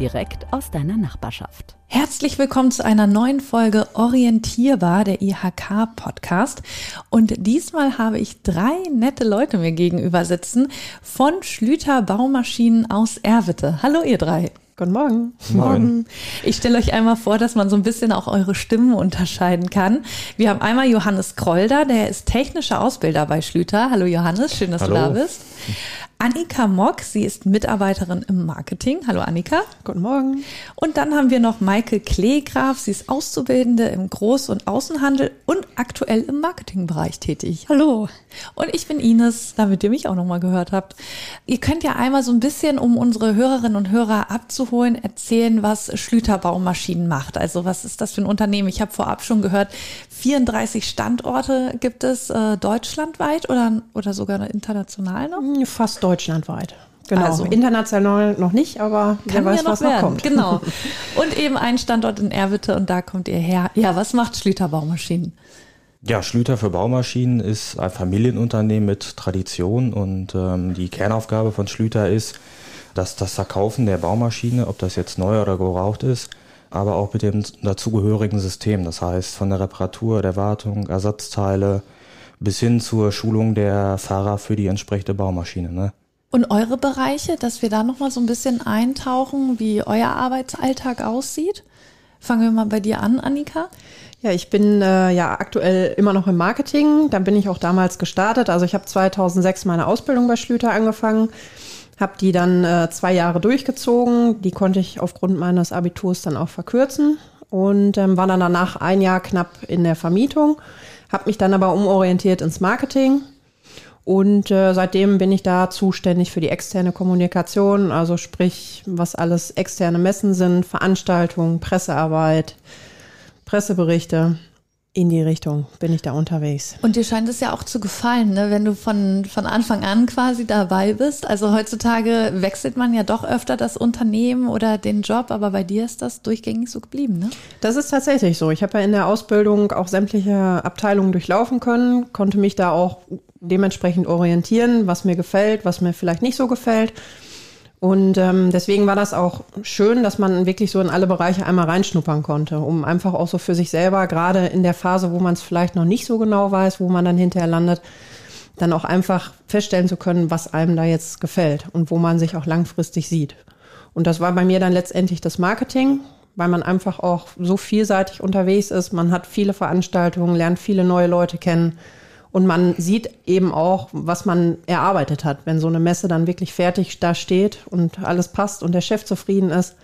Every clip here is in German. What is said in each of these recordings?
direkt aus deiner Nachbarschaft. Herzlich willkommen zu einer neuen Folge Orientierbar, der IHK Podcast. Und diesmal habe ich drei nette Leute mir gegenüber sitzen von Schlüter Baumaschinen aus Erwitte. Hallo ihr drei. Guten Morgen. Morgen. Ich stelle euch einmal vor, dass man so ein bisschen auch eure Stimmen unterscheiden kann. Wir haben einmal Johannes Krolder, der ist technischer Ausbilder bei Schlüter. Hallo Johannes, schön, dass Hallo. du da bist. Annika Mock, sie ist Mitarbeiterin im Marketing. Hallo Annika. Guten Morgen. Und dann haben wir noch Maike Kleegraf, sie ist Auszubildende im Groß- und Außenhandel und aktuell im Marketingbereich tätig. Hallo. Und ich bin Ines, damit ihr mich auch nochmal gehört habt. Ihr könnt ja einmal so ein bisschen, um unsere Hörerinnen und Hörer abzuholen, erzählen, was Schlüter Baumaschinen macht. Also was ist das für ein Unternehmen? Ich habe vorab schon gehört, 34 Standorte gibt es äh, deutschlandweit oder, oder sogar international noch? Fast deutschlandweit. Genau. Also, international noch nicht, aber wer weiß, noch was werden. noch kommt. Genau. Und eben ein Standort in Erwitte und da kommt ihr her. Ja, was macht Schlüter Baumaschinen? Ja, Schlüter für Baumaschinen ist ein Familienunternehmen mit Tradition und ähm, die Kernaufgabe von Schlüter ist, dass das Verkaufen der Baumaschine, ob das jetzt neu oder geraucht ist, aber auch mit dem dazugehörigen System. Das heißt, von der Reparatur, der Wartung, Ersatzteile bis hin zur Schulung der Fahrer für die entsprechende Baumaschine. Ne? Und eure Bereiche, dass wir da nochmal so ein bisschen eintauchen, wie euer Arbeitsalltag aussieht? Fangen wir mal bei dir an, Annika. Ja, ich bin äh, ja aktuell immer noch im Marketing. Da bin ich auch damals gestartet. Also ich habe 2006 meine Ausbildung bei Schlüter angefangen habe die dann äh, zwei Jahre durchgezogen. Die konnte ich aufgrund meines Abiturs dann auch verkürzen und ähm, war dann danach ein Jahr knapp in der Vermietung, habe mich dann aber umorientiert ins Marketing und äh, seitdem bin ich da zuständig für die externe Kommunikation, also sprich, was alles externe Messen sind, Veranstaltungen, Pressearbeit, Presseberichte in die Richtung bin ich da unterwegs. Und dir scheint es ja auch zu gefallen, ne? wenn du von, von Anfang an quasi dabei bist. Also heutzutage wechselt man ja doch öfter das Unternehmen oder den Job, aber bei dir ist das durchgängig so geblieben, ne? Das ist tatsächlich so. Ich habe ja in der Ausbildung auch sämtliche Abteilungen durchlaufen können, konnte mich da auch dementsprechend orientieren, was mir gefällt, was mir vielleicht nicht so gefällt. Und ähm, deswegen war das auch schön, dass man wirklich so in alle Bereiche einmal reinschnuppern konnte, um einfach auch so für sich selber, gerade in der Phase, wo man es vielleicht noch nicht so genau weiß, wo man dann hinterher landet, dann auch einfach feststellen zu können, was einem da jetzt gefällt und wo man sich auch langfristig sieht. Und das war bei mir dann letztendlich das Marketing, weil man einfach auch so vielseitig unterwegs ist. Man hat viele Veranstaltungen, lernt viele neue Leute kennen und man sieht eben auch, was man erarbeitet hat, wenn so eine Messe dann wirklich fertig da steht und alles passt und der Chef zufrieden ist.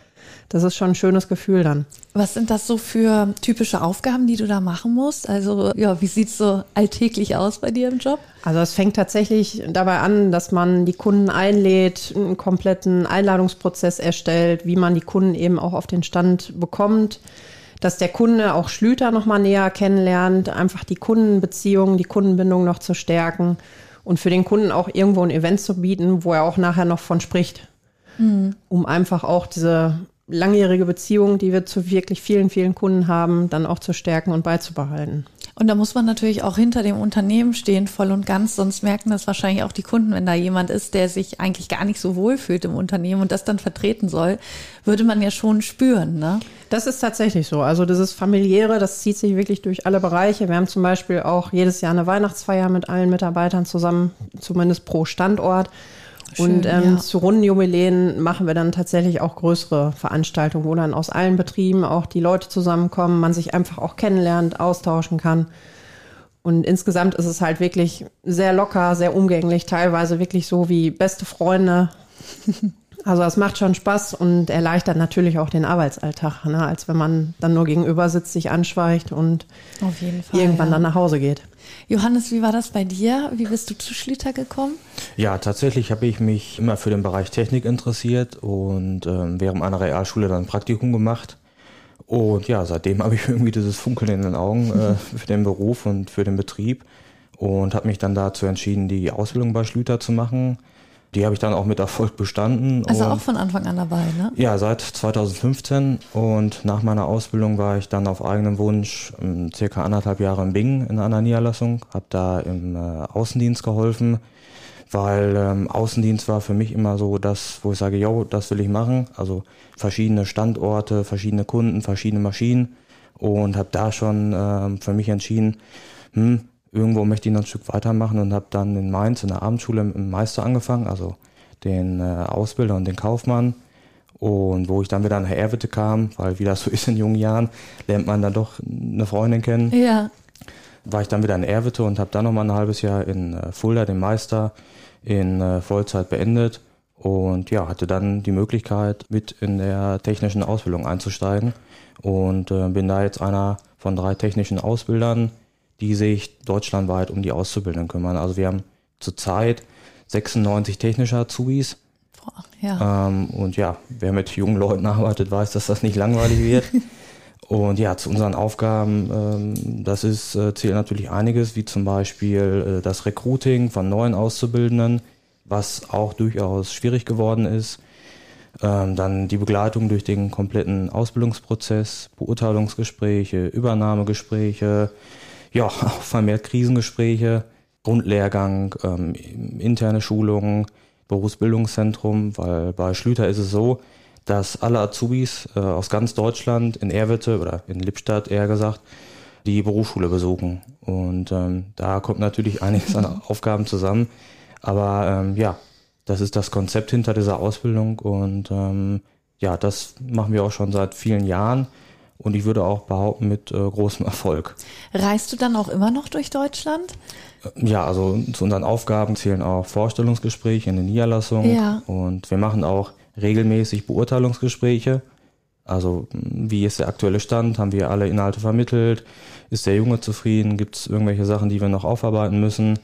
Das ist schon ein schönes Gefühl dann. Was sind das so für typische Aufgaben, die du da machen musst? Also, ja, wie sieht's so alltäglich aus bei dir im Job? Also, es fängt tatsächlich dabei an, dass man die Kunden einlädt, einen kompletten Einladungsprozess erstellt, wie man die Kunden eben auch auf den Stand bekommt dass der Kunde auch Schlüter nochmal näher kennenlernt, einfach die Kundenbeziehungen, die Kundenbindung noch zu stärken und für den Kunden auch irgendwo ein Event zu bieten, wo er auch nachher noch von spricht, mhm. um einfach auch diese langjährige Beziehung, die wir zu wirklich vielen, vielen Kunden haben, dann auch zu stärken und beizubehalten. Und da muss man natürlich auch hinter dem Unternehmen stehen, voll und ganz, sonst merken das wahrscheinlich auch die Kunden, wenn da jemand ist, der sich eigentlich gar nicht so wohl fühlt im Unternehmen und das dann vertreten soll, würde man ja schon spüren, ne? Das ist tatsächlich so. Also das ist familiäre, das zieht sich wirklich durch alle Bereiche. Wir haben zum Beispiel auch jedes Jahr eine Weihnachtsfeier mit allen Mitarbeitern zusammen, zumindest pro Standort. Schön, und ähm, ja. zu Rundenjubiläen machen wir dann tatsächlich auch größere Veranstaltungen, wo dann aus allen Betrieben auch die Leute zusammenkommen, man sich einfach auch kennenlernt, austauschen kann. Und insgesamt ist es halt wirklich sehr locker, sehr umgänglich, teilweise wirklich so wie beste Freunde. Also es macht schon Spaß und erleichtert natürlich auch den Arbeitsalltag, ne? als wenn man dann nur gegenüber sitzt, sich anschweigt und Fall, irgendwann ja. dann nach Hause geht. Johannes, wie war das bei dir? Wie bist du zu Schlüter gekommen? Ja, tatsächlich habe ich mich immer für den Bereich Technik interessiert und ähm, während meiner Realschule dann ein Praktikum gemacht. Und ja, seitdem habe ich irgendwie dieses Funkeln in den Augen äh, für den Beruf und für den Betrieb und habe mich dann dazu entschieden, die Ausbildung bei Schlüter zu machen. Die habe ich dann auch mit Erfolg bestanden. Also und auch von Anfang an dabei, ne? ja, seit 2015 und nach meiner Ausbildung war ich dann auf eigenen Wunsch ähm, circa anderthalb Jahre in Bingen in einer Niederlassung, habe da im äh, Außendienst geholfen, weil ähm, Außendienst war für mich immer so das, wo ich sage, yo, das will ich machen, also verschiedene Standorte, verschiedene Kunden, verschiedene Maschinen und habe da schon ähm, für mich entschieden, hm, irgendwo möchte ich noch ein Stück weitermachen und habe dann in Mainz in der Abendschule im Meister angefangen, also den äh, Ausbilder und den Kaufmann. Und wo ich dann wieder nach Erwitte kam, weil wie das so ist in jungen Jahren, lernt man dann doch eine Freundin kennen, Ja. war ich dann wieder in Erwitte und habe dann nochmal ein halbes Jahr in äh, Fulda den Meister in äh, Vollzeit beendet und ja, hatte dann die Möglichkeit, mit in der technischen Ausbildung einzusteigen und bin da jetzt einer von drei technischen Ausbildern, die sich deutschlandweit um die Auszubildenden kümmern. Also wir haben zurzeit 96 technische Azubis Boah, ja. ähm, und ja, wer mit jungen Leuten arbeitet, weiß, dass das nicht langweilig wird. Und ja, zu unseren Aufgaben, ähm, das ist, äh, zählt natürlich einiges, wie zum Beispiel äh, das Recruiting von neuen Auszubildenden, was auch durchaus schwierig geworden ist. Ähm, dann die Begleitung durch den kompletten Ausbildungsprozess, Beurteilungsgespräche, Übernahmegespräche, ja, auch vermehrt Krisengespräche, Grundlehrgang, ähm, interne Schulungen, Berufsbildungszentrum, weil bei Schlüter ist es so, dass alle Azubis äh, aus ganz Deutschland in Erwitte oder in Lippstadt eher gesagt die Berufsschule besuchen. Und ähm, da kommt natürlich einiges an Aufgaben zusammen. Aber ähm, ja, das ist das Konzept hinter dieser Ausbildung und ähm, ja, das machen wir auch schon seit vielen Jahren und ich würde auch behaupten mit äh, großem Erfolg. Reist du dann auch immer noch durch Deutschland? Ja, also zu unseren Aufgaben zählen auch Vorstellungsgespräche in der Niederlassung Ja. und wir machen auch regelmäßig Beurteilungsgespräche. Also wie ist der aktuelle Stand? Haben wir alle Inhalte vermittelt? Ist der Junge zufrieden? Gibt es irgendwelche Sachen, die wir noch aufarbeiten müssen?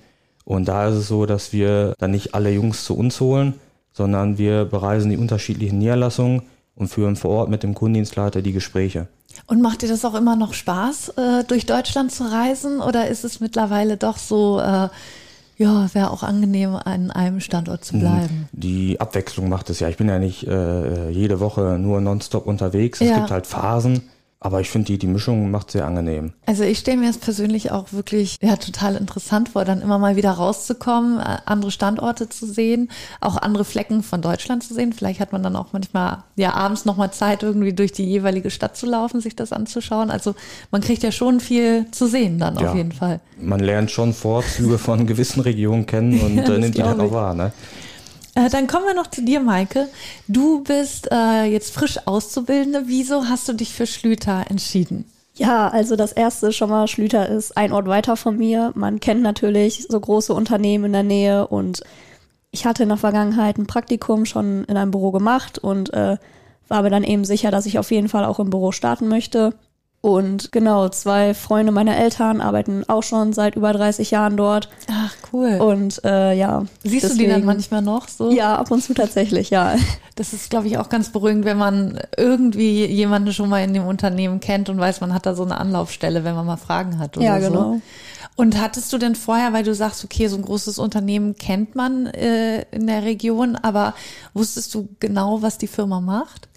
Und da ist es so, dass wir dann nicht alle Jungs zu uns holen, sondern wir bereisen die unterschiedlichen Niederlassungen und führen vor Ort mit dem Kundendienstleiter die Gespräche. Und macht dir das auch immer noch Spaß, äh, durch Deutschland zu reisen? Oder ist es mittlerweile doch so, äh, ja, wäre auch angenehm, an einem Standort zu bleiben? Die Abwechslung macht es ja. Ich bin ja nicht äh, jede Woche nur nonstop unterwegs. Es Ja. gibt halt Phasen. Aber ich finde, die, die Mischung macht sehr angenehm. Also ich stelle mir es persönlich auch wirklich ja, total interessant vor, dann immer mal wieder rauszukommen, äh, andere Standorte zu sehen, auch andere Flecken von Deutschland zu sehen. Vielleicht hat man dann auch manchmal ja abends nochmal Zeit, irgendwie durch die jeweilige Stadt zu laufen, sich das anzuschauen. Also man kriegt ja schon viel zu sehen dann auf Ja. jeden Fall. Man lernt schon Vorzüge von gewissen Regionen kennen und Ja, das nimmt die dann glaub auch wahr. Ne? Äh, dann kommen wir noch zu dir, Maike. Du bist äh, jetzt frisch Auszubildende. Wieso hast du dich für Schlüter entschieden? Ja, also das erste schon mal, Schlüter ist ein Ort weiter von mir. Man kennt natürlich so große Unternehmen in der Nähe und ich hatte in der Vergangenheit ein Praktikum schon in einem Büro gemacht und äh, war mir dann eben sicher, dass ich auf jeden Fall auch im Büro starten möchte. Und genau, zwei Freunde meiner Eltern arbeiten auch schon seit über 30 Jahren dort. Ach, cool. Und äh, ja. Siehst du die dann deswegen- manchmal noch so? Ja, ab und zu tatsächlich, ja. Das ist, glaube ich, auch ganz beruhigend, wenn man irgendwie jemanden schon mal in dem Unternehmen kennt und weiß, man hat da so eine Anlaufstelle, wenn man mal Fragen hat oder Ja, so. genau. Und hattest du denn vorher, weil du sagst, okay, so ein großes Unternehmen kennt man äh, in der Region, aber wusstest du genau, was die Firma macht?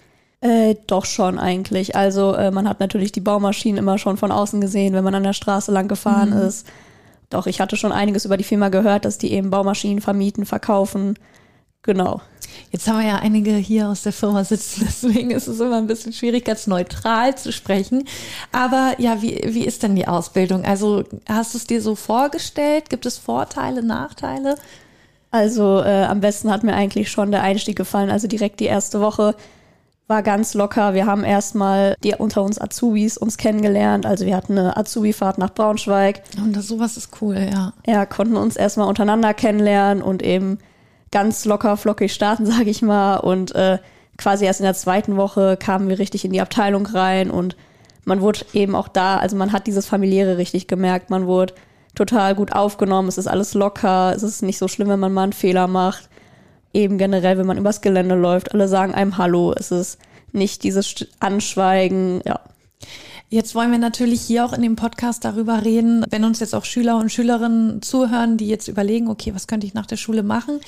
Äh, doch schon eigentlich. Also äh, man hat natürlich die Baumaschinen immer schon von außen gesehen, wenn man an der Straße lang gefahren ist. Doch ich hatte schon einiges über die Firma gehört, dass die eben Baumaschinen vermieten, verkaufen. Genau. Jetzt haben wir ja einige hier aus der Firma sitzen, deswegen ist es immer ein bisschen schwierig, ganz neutral zu sprechen. Aber ja, wie, wie ist denn die Ausbildung? Also hast du es dir so vorgestellt? Gibt es Vorteile, Nachteile? Also äh, am besten hat mir eigentlich schon der Einstieg gefallen. Also direkt die erste Woche war ganz locker. Wir haben erstmal die unter uns Azubis uns kennengelernt. Also wir hatten eine Azubi-Fahrt nach Braunschweig. Und das, sowas ist cool, ja. Ja, konnten uns erstmal untereinander kennenlernen und eben ganz locker flockig starten, sage ich mal. Und äh, quasi erst in der zweiten Woche kamen wir richtig in die Abteilung rein und man wurde eben auch da, also man hat dieses familiäre richtig gemerkt, man wurde total gut aufgenommen, es ist alles locker, es ist nicht so schlimm, wenn man mal einen Fehler macht. Eben generell, wenn man übers Gelände läuft, alle sagen einem Hallo, es ist nicht dieses Anschweigen, ja. Jetzt wollen wir natürlich hier auch in dem Podcast darüber reden, wenn uns jetzt auch Schüler und Schülerinnen zuhören, die jetzt überlegen, okay, was könnte ich nach der Schule machen?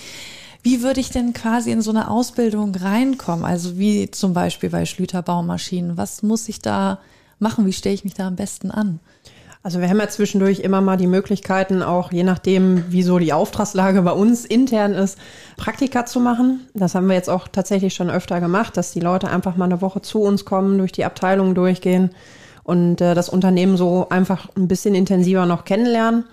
Wie würde ich denn quasi in so eine Ausbildung reinkommen? Also wie zum Beispiel bei Schlüter Baumaschinen. Was muss ich da machen? Wie stelle ich mich da am besten an? Also wir haben ja zwischendurch immer mal die Möglichkeiten, auch je nachdem, wie so die Auftragslage bei uns intern ist, Praktika zu machen. Das haben wir jetzt auch tatsächlich schon öfter gemacht, dass die Leute einfach mal eine Woche zu uns kommen, durch die Abteilungen durchgehen und äh, das Unternehmen so einfach ein bisschen intensiver noch kennenlernen.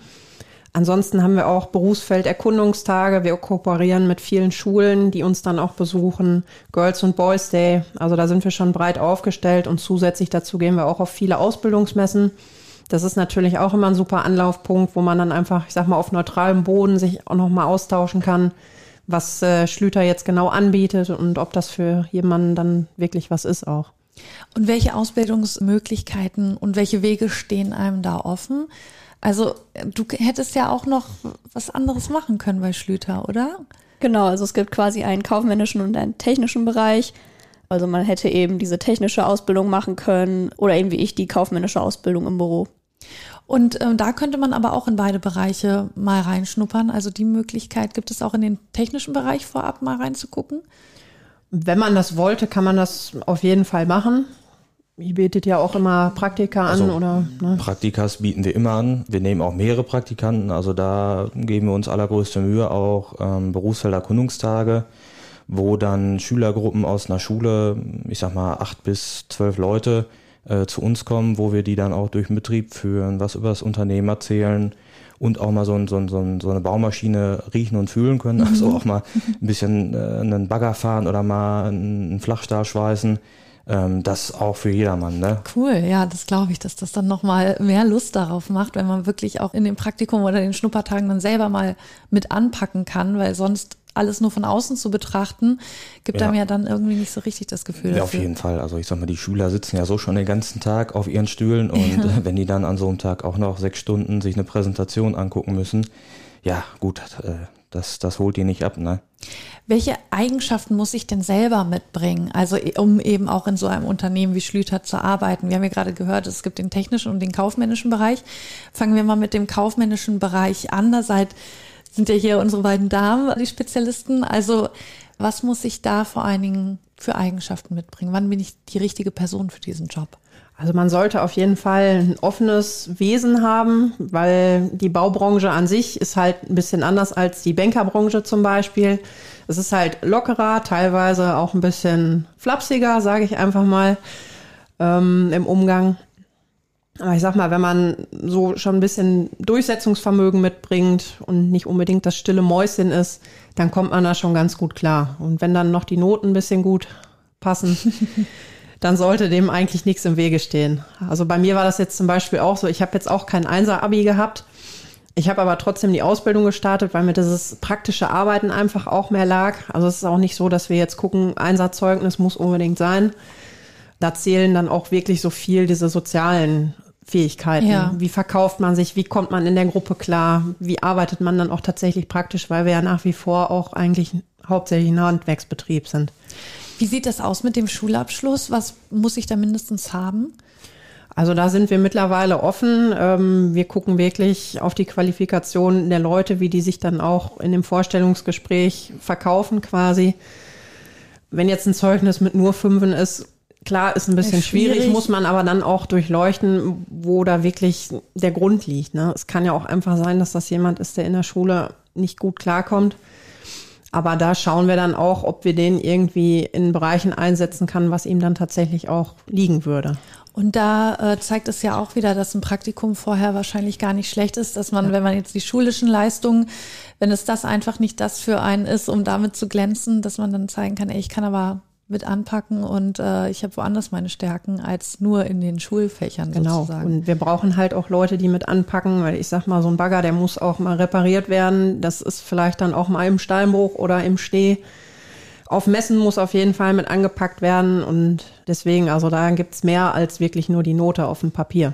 Ansonsten haben wir auch Berufsfelderkundungstage. Wir kooperieren mit vielen Schulen, die uns dann auch besuchen. Girls und Boys Day. Also da sind wir schon breit aufgestellt und zusätzlich dazu gehen wir auch auf viele Ausbildungsmessen. Das ist natürlich auch immer ein super Anlaufpunkt, wo man dann einfach, ich sag mal, auf neutralem Boden sich auch nochmal austauschen kann, was äh, Schlüter jetzt genau anbietet und ob das für jemanden dann wirklich was ist auch. Und welche Ausbildungsmöglichkeiten und welche Wege stehen einem da offen? Also du hättest ja auch noch was anderes machen können bei Schlüter, oder? Genau, also es gibt quasi einen kaufmännischen und einen technischen Bereich. Also man hätte eben diese technische Ausbildung machen können oder eben wie ich die kaufmännische Ausbildung im Büro. Und äh, da könnte man aber auch in beide Bereiche mal reinschnuppern. Also die Möglichkeit gibt es auch in den technischen Bereich vorab mal reinzugucken. Wenn man das wollte, kann man das auf jeden Fall machen. Ihr bietet ja auch immer Praktika an Also, oder? Ne? Praktikas bieten wir immer an. Wir nehmen auch mehrere Praktikanten. Also da geben wir uns allergrößte Mühe, auch ähm, Berufsfelderkundungstage, wo dann Schülergruppen aus einer Schule, ich sag mal acht bis zwölf Leute, äh, zu uns kommen, wo wir die dann auch durch den Betrieb führen, was über das Unternehmen erzählen und auch mal so, ein, so, ein, so, ein, so eine Baumaschine riechen und fühlen können. Also auch mal ein bisschen äh, einen Bagger fahren oder mal einen Flachstahl schweißen ähm, das auch für jedermann. Ne? Cool, ja, das glaube ich, dass das dann nochmal mehr Lust darauf macht, wenn man wirklich auch in dem Praktikum oder den Schnuppertagen dann selber mal mit anpacken kann, weil sonst alles nur von außen zu betrachten, gibt Ja. einem ja dann irgendwie nicht so richtig das Gefühl Ja, auf dafür. jeden Fall. Also ich sag mal, die Schüler sitzen ja so schon den ganzen Tag auf ihren Stühlen und äh, wenn die dann an so einem Tag auch noch sechs Stunden sich eine Präsentation angucken müssen, ja gut, äh, das, das holt die nicht ab, ne? Welche Eigenschaften muss ich denn selber mitbringen? Also um eben auch in so einem Unternehmen wie Schlüter zu arbeiten. Wir haben ja gerade gehört, es gibt den technischen und den kaufmännischen Bereich. Fangen wir mal mit dem kaufmännischen Bereich an. Da seid, sind ja hier unsere beiden Damen, die Spezialisten. Also was muss ich da vor allen Dingen für Eigenschaften mitbringen? Wann bin ich die richtige Person für diesen Job? Also man sollte auf jeden Fall ein offenes Wesen haben, weil die Baubranche an sich ist halt ein bisschen anders als die Bankerbranche zum Beispiel. Es ist halt lockerer, teilweise auch ein bisschen flapsiger, sage ich einfach mal, ähm, im Umgang. Aber ich sag mal, wenn man so schon ein bisschen Durchsetzungsvermögen mitbringt und nicht unbedingt das stille Mäuschen ist, dann kommt man da schon ganz gut klar. Und wenn dann noch die Noten ein bisschen gut passen, dann sollte dem eigentlich nichts im Wege stehen. Also bei mir war das jetzt zum Beispiel auch so, ich habe jetzt auch kein Einser-Abi gehabt. Ich habe aber trotzdem die Ausbildung gestartet, weil mir dieses praktische Arbeiten einfach auch mehr lag. Also es ist auch nicht so, dass wir jetzt gucken, Einserzeugnis muss unbedingt sein. Da zählen dann auch wirklich so viel diese sozialen Fähigkeiten. Ja. Wie verkauft man sich? Wie kommt man in der Gruppe klar? Wie arbeitet man dann auch tatsächlich praktisch? Weil wir ja nach wie vor auch eigentlich hauptsächlich ein Handwerksbetrieb sind. Wie sieht das aus mit dem Schulabschluss? Was muss ich da mindestens haben? Also da sind wir mittlerweile offen. Ähm, wir gucken wirklich auf die Qualifikation der Leute, wie die sich dann auch in dem Vorstellungsgespräch verkaufen quasi. Wenn jetzt ein Zeugnis mit nur Fünfen ist, klar, ist ein bisschen Ist schwierig. schwierig, muss man aber dann auch durchleuchten, wo da wirklich der Grund liegt. Ne? Es kann ja auch einfach sein, dass das jemand ist, der in der Schule nicht gut klarkommt. Aber da schauen wir dann auch, ob wir den irgendwie in Bereichen einsetzen kann, was ihm dann tatsächlich auch liegen würde. Und da äh, zeigt es ja auch wieder, dass ein Praktikum vorher wahrscheinlich gar nicht schlecht ist, dass man, wenn man jetzt die schulischen Leistungen, wenn es das einfach nicht das für einen ist, um damit zu glänzen, dass man dann zeigen kann, ey, ich kann aber mit anpacken und äh, ich habe woanders meine Stärken als nur in den Schulfächern Genau. sozusagen. Und wir brauchen halt auch Leute, die mit anpacken, weil ich sag mal, so ein Bagger, der muss auch mal repariert werden. Das ist vielleicht dann auch mal im Steinbruch oder im Schnee. Auf Messen muss auf jeden Fall mit angepackt werden und deswegen, also da gibt's mehr als wirklich nur die Note auf dem Papier.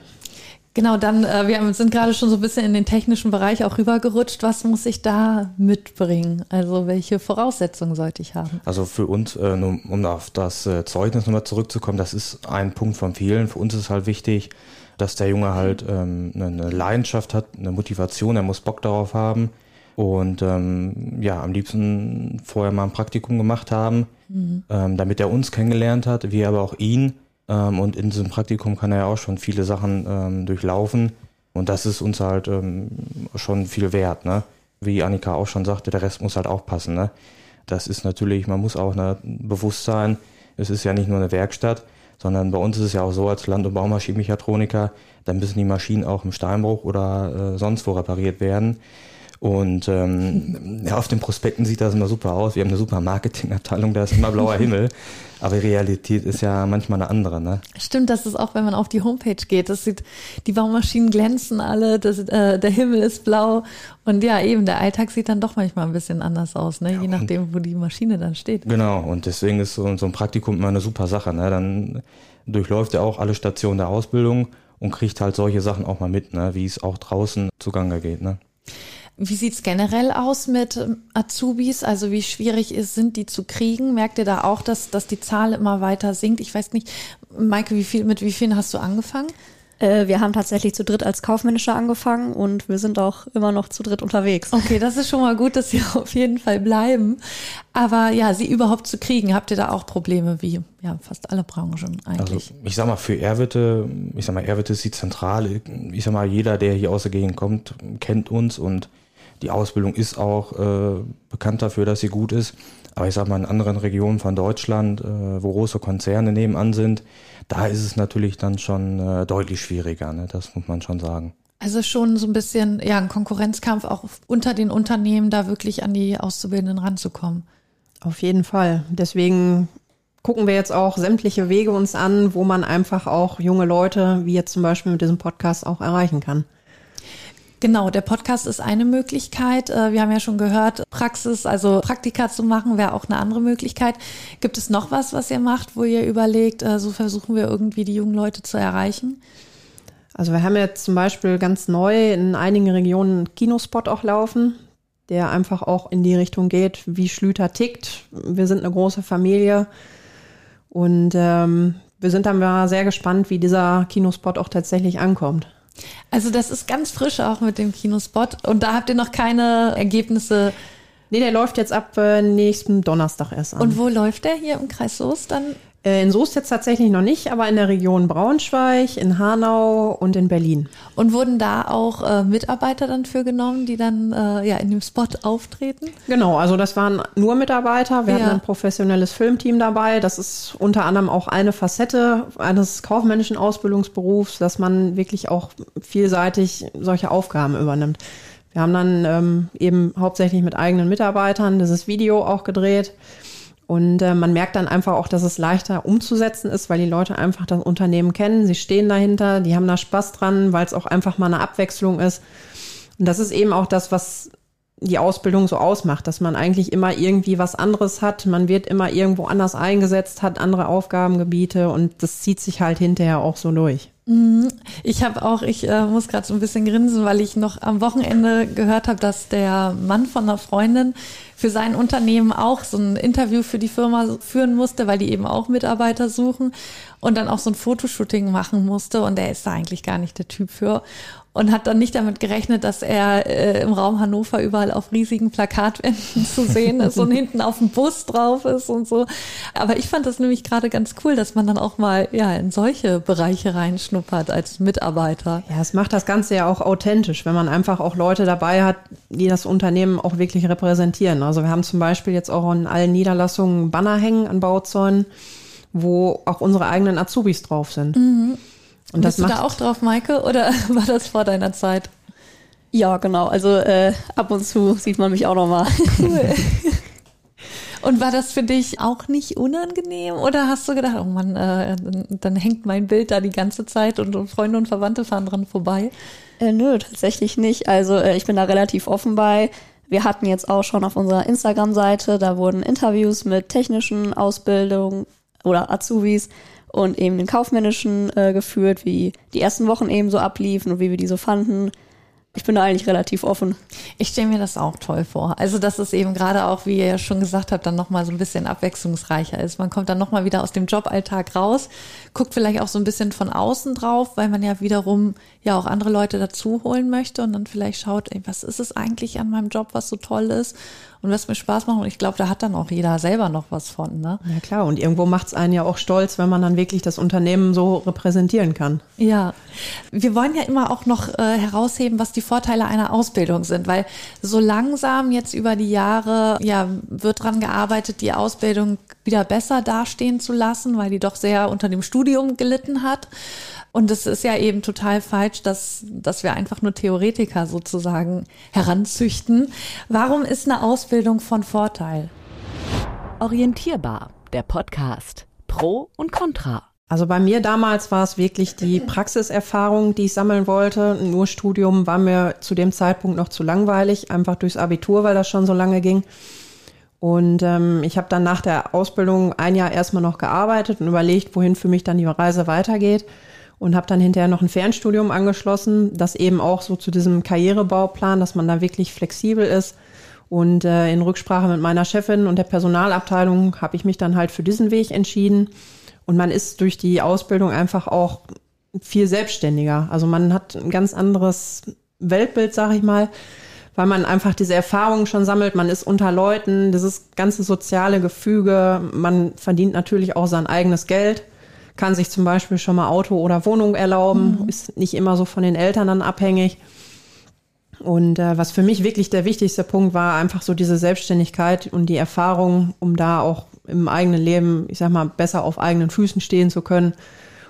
Genau, dann, äh, wir sind gerade schon so ein bisschen in den technischen Bereich auch rübergerutscht. Was muss ich da mitbringen? Also welche Voraussetzungen sollte ich haben? Also für uns, äh, nur um auf das äh, Zeugnis nochmal zurückzukommen, das ist ein Punkt von vielen. Für uns ist halt wichtig, dass der Junge halt ähm, eine, eine Leidenschaft hat, eine Motivation, er muss Bock darauf haben und ähm, ja, am liebsten vorher mal ein Praktikum gemacht haben, ähm, damit er uns kennengelernt hat, wir aber auch ihn. Ähm, und in diesem Praktikum kann er ja auch schon viele Sachen ähm, durchlaufen und das ist uns halt ähm, schon viel wert, ne? Wie Annika auch schon sagte, der Rest muss halt auch passen, ne? Das ist natürlich, man muss auch ne, bewusst sein, es ist ja nicht nur eine Werkstatt, sondern bei uns ist es ja auch so, als Land- und Baumaschinenmechatroniker, dann müssen die Maschinen auch im Steinbruch oder äh, sonst wo repariert werden. Und ähm, ja, auf den Prospekten sieht das immer super aus. Wir haben eine super Marketingabteilung, da ist immer blauer Himmel. Aber die Realität ist ja manchmal eine andere, ne? Stimmt, das ist auch, wenn man auf die Homepage geht. Das sieht, die Baumaschinen glänzen alle, das, äh, der Himmel ist blau. Und ja, eben, der Alltag sieht dann doch manchmal ein bisschen anders aus, ne? je nachdem, wo die Maschine dann steht. Genau, und deswegen ist so, so ein Praktikum immer eine super Sache. Ne? Dann durchläuft er auch alle Stationen der Ausbildung und kriegt halt solche Sachen auch mal mit, ne? wie es auch draußen zugange geht. Ne? Wie sieht's generell aus mit ähm, Azubis? Also wie schwierig ist, sind die zu kriegen? Merkt ihr da auch, dass, dass die Zahl immer weiter sinkt? Ich weiß nicht, Maike, wie viel, mit wie vielen hast du angefangen? Äh, wir haben tatsächlich zu dritt als Kaufmanager angefangen und wir sind auch immer noch zu dritt unterwegs. Okay, das ist schon mal gut, dass sie auf jeden Fall bleiben. Aber ja, sie überhaupt zu kriegen, habt ihr da auch Probleme wie ja fast alle Branchen Also eigentlich? ich sag mal, für Erwitte, ich sag mal, Erwitte ist die Zentrale. Ich sag mal, jeder, der hier aus der Gegend kommt, kennt uns und die Ausbildung ist auch äh, bekannt dafür, dass sie gut ist. Aber ich sag mal, in anderen Regionen von Deutschland, äh, wo große Konzerne nebenan sind, da ist es natürlich dann schon äh, deutlich schwieriger, ne? das muss man schon sagen. Also schon so ein bisschen ja ein Konkurrenzkampf auch unter den Unternehmen, da wirklich an die Auszubildenden ranzukommen. Auf jeden Fall. Deswegen gucken wir jetzt auch sämtliche Wege uns an, wo man einfach auch junge Leute, wie jetzt zum Beispiel mit diesem Podcast, auch erreichen kann. Genau, der Podcast ist eine Möglichkeit. Äh, Wir haben ja schon gehört, Praxis, also Praktika zu machen, wäre auch eine andere Möglichkeit. Gibt es noch was, was ihr macht, wo ihr überlegt, äh, so versuchen wir irgendwie die jungen Leute zu erreichen? Also wir haben jetzt zum Beispiel ganz neu in einigen Regionen einen Kinospot auch laufen, der einfach auch in die Richtung geht, wie Schlüter tickt. Wir sind eine große Familie und ähm, wir sind dann sehr gespannt, wie dieser Kinospot auch tatsächlich ankommt. Also das ist ganz frisch auch mit dem Kinospot und da habt ihr noch keine Ergebnisse. Nee, der läuft jetzt ab äh, nächsten Donnerstag erst an. Und wo läuft der hier im Kreis Soest dann? Äh, in Soest jetzt tatsächlich noch nicht, aber in der Region Braunschweig, in Hanau und in Berlin. Und wurden da auch äh, Mitarbeiter dann für genommen, die dann äh, ja in dem Spot auftreten? Genau, also das waren nur Mitarbeiter. Wir Ja. hatten ein professionelles Filmteam dabei. Das ist unter anderem auch eine Facette eines kaufmännischen Ausbildungsberufs, dass man wirklich auch vielseitig solche Aufgaben übernimmt. Wir haben dann ähm, eben hauptsächlich mit eigenen Mitarbeitern dieses Video auch gedreht. Und äh, man merkt dann einfach auch, dass es leichter umzusetzen ist, weil die Leute einfach das Unternehmen kennen, sie stehen dahinter, die haben da Spaß dran, weil es auch einfach mal eine Abwechslung ist. Und das ist eben auch das, was die Ausbildung so ausmacht, dass man eigentlich immer irgendwie was anderes hat. Man wird immer irgendwo anders eingesetzt, hat andere Aufgabengebiete und das zieht sich halt hinterher auch so durch. Ich habe auch, ich äh, muss gerade so ein bisschen grinsen, weil ich noch am Wochenende gehört habe, dass der Mann von einer Freundin für sein Unternehmen auch so ein Interview für die Firma führen musste, weil die eben auch Mitarbeiter suchen und dann auch so ein Fotoshooting machen musste und er ist da eigentlich gar nicht der Typ für und hat dann nicht damit gerechnet, dass er äh, im Raum Hannover überall auf riesigen Plakatwänden zu sehen ist und hinten auf dem Bus drauf ist und so. Aber ich fand das nämlich gerade ganz cool, dass man dann auch mal ja in solche Bereiche reinschnuppert als Mitarbeiter. Ja, es macht das Ganze ja auch authentisch, wenn man einfach auch Leute dabei hat, die das Unternehmen auch wirklich repräsentieren. Also wir haben zum Beispiel jetzt auch in allen Niederlassungen Banner hängen an Bauzäunen, wo auch unsere eigenen Azubis drauf sind. Und das Bist du macht da auch drauf, Maike, oder war das vor deiner Zeit? Ja, genau. Also äh, ab und zu sieht man mich auch noch mal. Cool. Und war das für dich auch nicht unangenehm oder hast du gedacht, oh Mann, äh, dann, dann, hängt mein Bild da die ganze Zeit und, und Freunde und Verwandte fahren dran vorbei? Äh, nö, tatsächlich nicht. Also äh, ich bin da relativ offen bei. Wir hatten jetzt auch schon auf unserer Instagram-Seite, da wurden Interviews mit technischen Ausbildungen oder Azubis und eben den kaufmännischen äh, geführt, wie die ersten Wochen eben so abliefen und wie wir die so fanden ich bin da eigentlich relativ offen. Ich stelle mir das auch toll vor. Also, dass es eben gerade auch, wie ihr ja schon gesagt habt, dann nochmal so ein bisschen abwechslungsreicher ist. Man kommt dann nochmal wieder aus dem Joballtag raus, guckt vielleicht auch so ein bisschen von außen drauf, weil man ja wiederum ja auch andere Leute dazu holen möchte und dann vielleicht schaut, ey, was ist es eigentlich an meinem Job, was so toll ist und was mir Spaß macht. Und ich glaube, da hat dann auch jeder selber noch was von. Ne? Ja klar, und irgendwo macht es einen ja auch stolz, wenn man dann wirklich das Unternehmen so repräsentieren kann. Ja, wir wollen ja immer auch noch äh, herausheben, was die Vorteile einer Ausbildung sind, weil so langsam jetzt über die Jahre ja wird dran gearbeitet, die Ausbildung wieder besser dastehen zu lassen, weil die doch sehr unter dem Studium gelitten hat. Und es ist ja eben total falsch, dass, dass wir einfach nur Theoretiker sozusagen heranzüchten. Warum ist eine Ausbildung von Vorteil? Orientierbar, der Podcast. Pro und Contra. Also bei mir damals war es wirklich die Praxiserfahrung, die ich sammeln wollte. Nur Studium war mir zu dem Zeitpunkt noch zu langweilig, einfach durchs Abitur, weil das schon so lange ging. Und ähm, ich habe dann nach der Ausbildung ein Jahr erstmal noch gearbeitet und überlegt, wohin für mich dann die Reise weitergeht und habe dann hinterher noch ein Fernstudium angeschlossen, das eben auch so zu diesem Karrierebauplan, dass man da wirklich flexibel ist. Und äh, in Rücksprache mit meiner Chefin und der Personalabteilung habe ich mich dann halt für diesen Weg entschieden. Und man ist durch die Ausbildung einfach auch viel selbstständiger. Also man hat ein ganz anderes Weltbild, sag ich mal, weil man einfach diese Erfahrungen schon sammelt. Man ist unter Leuten, dieses ganze soziale Gefüge. Man verdient natürlich auch sein eigenes Geld kann sich zum Beispiel schon mal Auto oder Wohnung erlauben, mhm. ist nicht immer so von den Eltern dann abhängig. Und äh, was für mich wirklich der wichtigste Punkt war, einfach so diese Selbstständigkeit und die Erfahrung, um da auch im eigenen Leben, ich sag mal, besser auf eigenen Füßen stehen zu können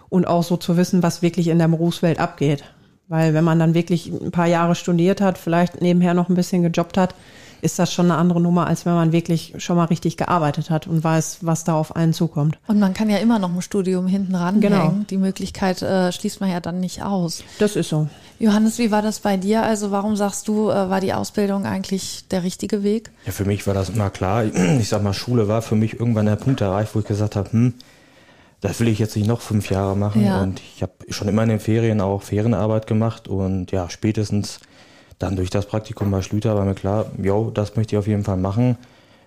und auch so zu wissen, was wirklich in der Berufswelt abgeht. Weil wenn man dann wirklich ein paar Jahre studiert hat, vielleicht nebenher noch ein bisschen gejobbt hat, ist das schon eine andere Nummer, als wenn man wirklich schon mal richtig gearbeitet hat und weiß, was da auf einen zukommt. Und man kann ja immer noch ein Studium hinten ranhängen. Genau. Die Möglichkeit äh, schließt man ja dann nicht aus. Das ist so. Johannes, wie war das bei dir? Also warum sagst du, äh, war die Ausbildung eigentlich der richtige Weg? Ja, für mich war das immer klar. Ich sag mal, Schule war für mich irgendwann der Punkt erreicht, wo ich gesagt habe, hm, das will ich jetzt nicht noch fünf Jahre machen. Ja. Und ich habe schon immer in den Ferien auch Ferienarbeit gemacht und ja, spätestens dann durch das Praktikum bei Schlüter war mir klar, jo, das möchte ich auf jeden Fall machen.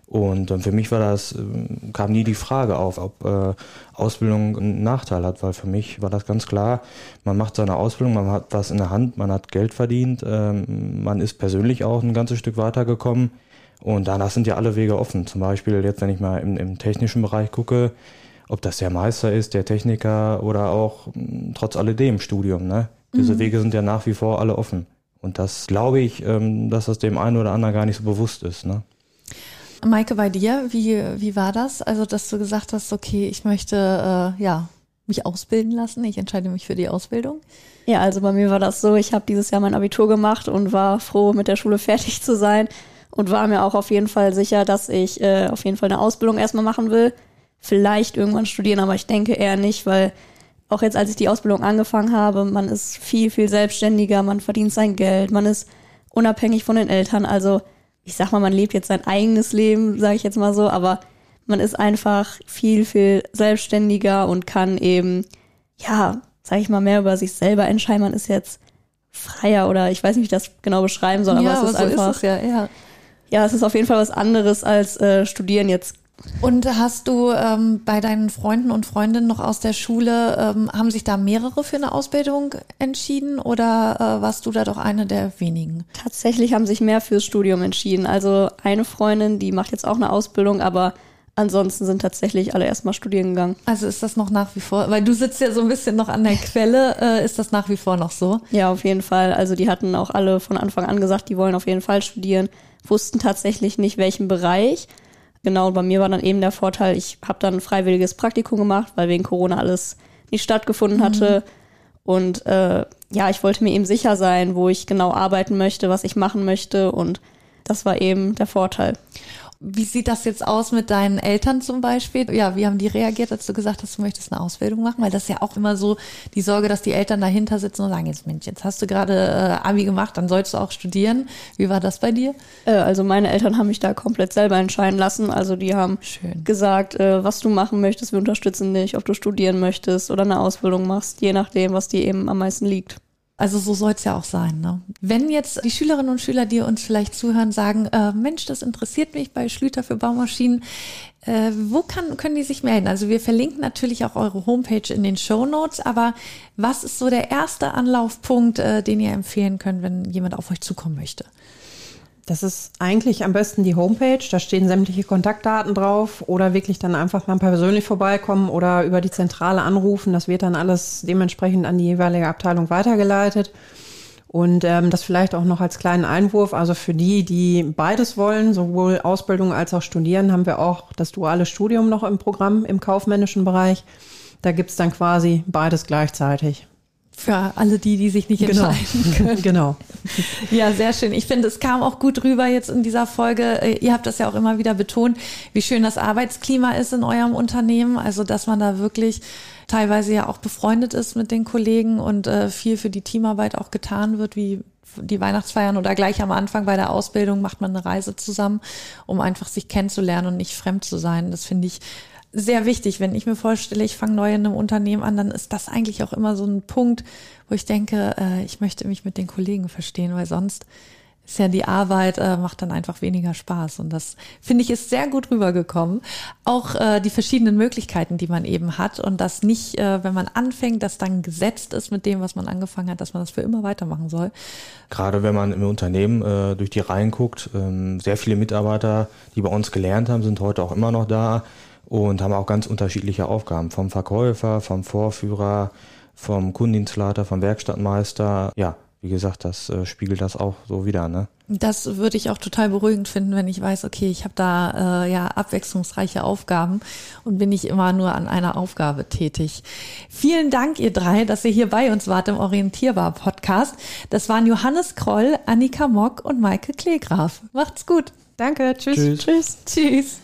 Und äh, für mich war das, äh, kam nie die Frage auf, ob äh, Ausbildung einen Nachteil hat, weil für mich war das ganz klar, man macht seine Ausbildung, man hat was in der Hand, man hat Geld verdient, ähm, man ist persönlich auch ein ganzes Stück weitergekommen und danach sind ja alle Wege offen. Zum Beispiel jetzt, wenn ich mal im, im technischen Bereich gucke, ob das der Meister ist, der Techniker oder auch trotz alledem Studium. Ne? Diese mhm. Wege sind ja nach wie vor alle offen. Und das glaube ich, ähm, dass das dem einen oder anderen gar nicht so bewusst ist. Ne? Maike, bei dir, wie, wie war das? Also, dass du gesagt hast, okay, ich möchte äh, ja mich ausbilden lassen, ich entscheide mich für die Ausbildung? Ja, also bei mir war das so, ich habe dieses Jahr mein Abitur gemacht und war froh, mit der Schule fertig zu sein und war mir auch auf jeden Fall sicher, dass ich äh, auf jeden Fall eine Ausbildung erstmal machen will. Vielleicht irgendwann studieren, aber ich denke eher nicht, weil auch jetzt, als ich die Ausbildung angefangen habe, man ist viel, viel selbstständiger, man verdient sein Geld, man ist unabhängig von den Eltern. Also ich sag mal, man lebt jetzt sein eigenes Leben, sage ich jetzt mal so, aber man ist einfach viel, viel selbstständiger und kann eben, ja, sag ich mal, mehr über sich selber entscheiden. Man ist jetzt freier oder ich weiß nicht, wie ich das genau beschreiben soll, aber ja, es ist aber so einfach. Ist es ja, ja. ja, es ist auf jeden Fall was anderes als äh, studieren jetzt und hast du ähm, bei deinen Freunden und Freundinnen noch aus der Schule, ähm, haben sich da mehrere für eine Ausbildung entschieden oder äh, warst du da doch eine der wenigen? Tatsächlich haben sich mehr fürs Studium entschieden. Also eine Freundin, die macht jetzt auch eine Ausbildung, aber ansonsten sind tatsächlich alle erstmal studieren gegangen. Also ist das noch nach wie vor, weil du sitzt ja so ein bisschen noch an der Quelle, äh, ist das nach wie vor noch so? Ja, auf jeden Fall. Also die hatten auch alle von Anfang an gesagt, die wollen auf jeden Fall studieren, wussten tatsächlich nicht welchen Bereich Genau, bei mir war dann eben der Vorteil, ich habe dann ein freiwilliges Praktikum gemacht, weil wegen Corona alles nicht stattgefunden mhm. hatte. Und äh, ja, ich wollte mir eben sicher sein, wo ich genau arbeiten möchte, was ich machen möchte. Und das war eben der Vorteil. Wie sieht das jetzt aus mit deinen Eltern zum Beispiel? Ja, wie haben die reagiert, als du gesagt hast, du möchtest eine Ausbildung machen? Weil das ist ja auch immer so die Sorge, dass die Eltern dahinter sitzen und sagen, jetzt Mensch, jetzt hast du gerade äh, Abi gemacht, dann sollst du auch studieren. Wie war das bei dir? Äh, also meine Eltern haben mich da komplett selber entscheiden lassen. Also die haben Schön. gesagt, äh, was du machen möchtest, wir unterstützen dich, ob du studieren möchtest oder eine Ausbildung machst, je nachdem, was dir eben am meisten liegt. Also so soll es ja auch sein. Ne? Wenn jetzt die Schülerinnen und Schüler, die uns vielleicht zuhören, sagen, äh, Mensch, das interessiert mich bei Schlüter für Baumaschinen, äh, wo kann, können die sich melden? Also wir verlinken natürlich auch eure Homepage in den Show Notes, aber was ist so der erste Anlaufpunkt, äh, den ihr empfehlen könnt, wenn jemand auf euch zukommen möchte? Das ist eigentlich am besten die Homepage. Da stehen sämtliche Kontaktdaten drauf oder wirklich dann einfach mal persönlich vorbeikommen oder über die Zentrale anrufen. Das wird dann alles dementsprechend an die jeweilige Abteilung weitergeleitet. Und ähm, das vielleicht auch noch als kleinen Einwurf. Also für die, die beides wollen, sowohl Ausbildung als auch Studieren, haben wir auch das duale Studium noch im Programm im kaufmännischen Bereich. Da gibt's dann quasi beides gleichzeitig. Für alle die, die sich nicht Genau. entscheiden können. genau. Ja, sehr schön. Ich finde, es kam auch gut rüber jetzt in dieser Folge. Äh, Ihr habt das ja auch immer wieder betont, wie schön das Arbeitsklima ist in eurem Unternehmen. Also, dass man da wirklich teilweise ja auch befreundet ist mit den Kollegen und äh, viel für die Teamarbeit auch getan wird, wie die Weihnachtsfeiern oder gleich am Anfang bei der Ausbildung macht man eine Reise zusammen, um einfach sich kennenzulernen und nicht fremd zu sein. Das finde ich sehr wichtig. Wenn ich mir vorstelle, ich fange neu in einem Unternehmen an, dann ist das eigentlich auch immer so ein Punkt, wo ich denke, äh, ich möchte mich mit den Kollegen verstehen, weil sonst ist ja die Arbeit, äh, macht dann einfach weniger Spaß. Und das finde ich ist sehr gut rübergekommen. Auch äh, die verschiedenen Möglichkeiten, die man eben hat und dass nicht, äh, wenn man anfängt, dass dann gesetzt ist mit dem, was man angefangen hat, dass man das für immer weitermachen soll. Gerade wenn man im Unternehmen äh, durch die Reihen guckt, ähm, sehr viele Mitarbeiter, die bei uns gelernt haben, sind heute auch immer noch da und haben auch ganz unterschiedliche Aufgaben. Vom Verkäufer, vom Vorführer, vom Kundendienstleiter, vom Werkstattmeister. Ja, wie gesagt, das äh, spiegelt das auch so wieder. Ne? Das würde ich auch total beruhigend finden, wenn ich weiß, okay, ich habe da äh, ja abwechslungsreiche Aufgaben und bin nicht immer nur an einer Aufgabe tätig. Vielen Dank, ihr drei, dass ihr hier bei uns wart im Orientierbar-Podcast. Das waren Johannes Kroll, Annika Mock und Maike Kleegraf. Macht's gut. Danke. Tschüss. Tschüss. Tschüss. Tschüss.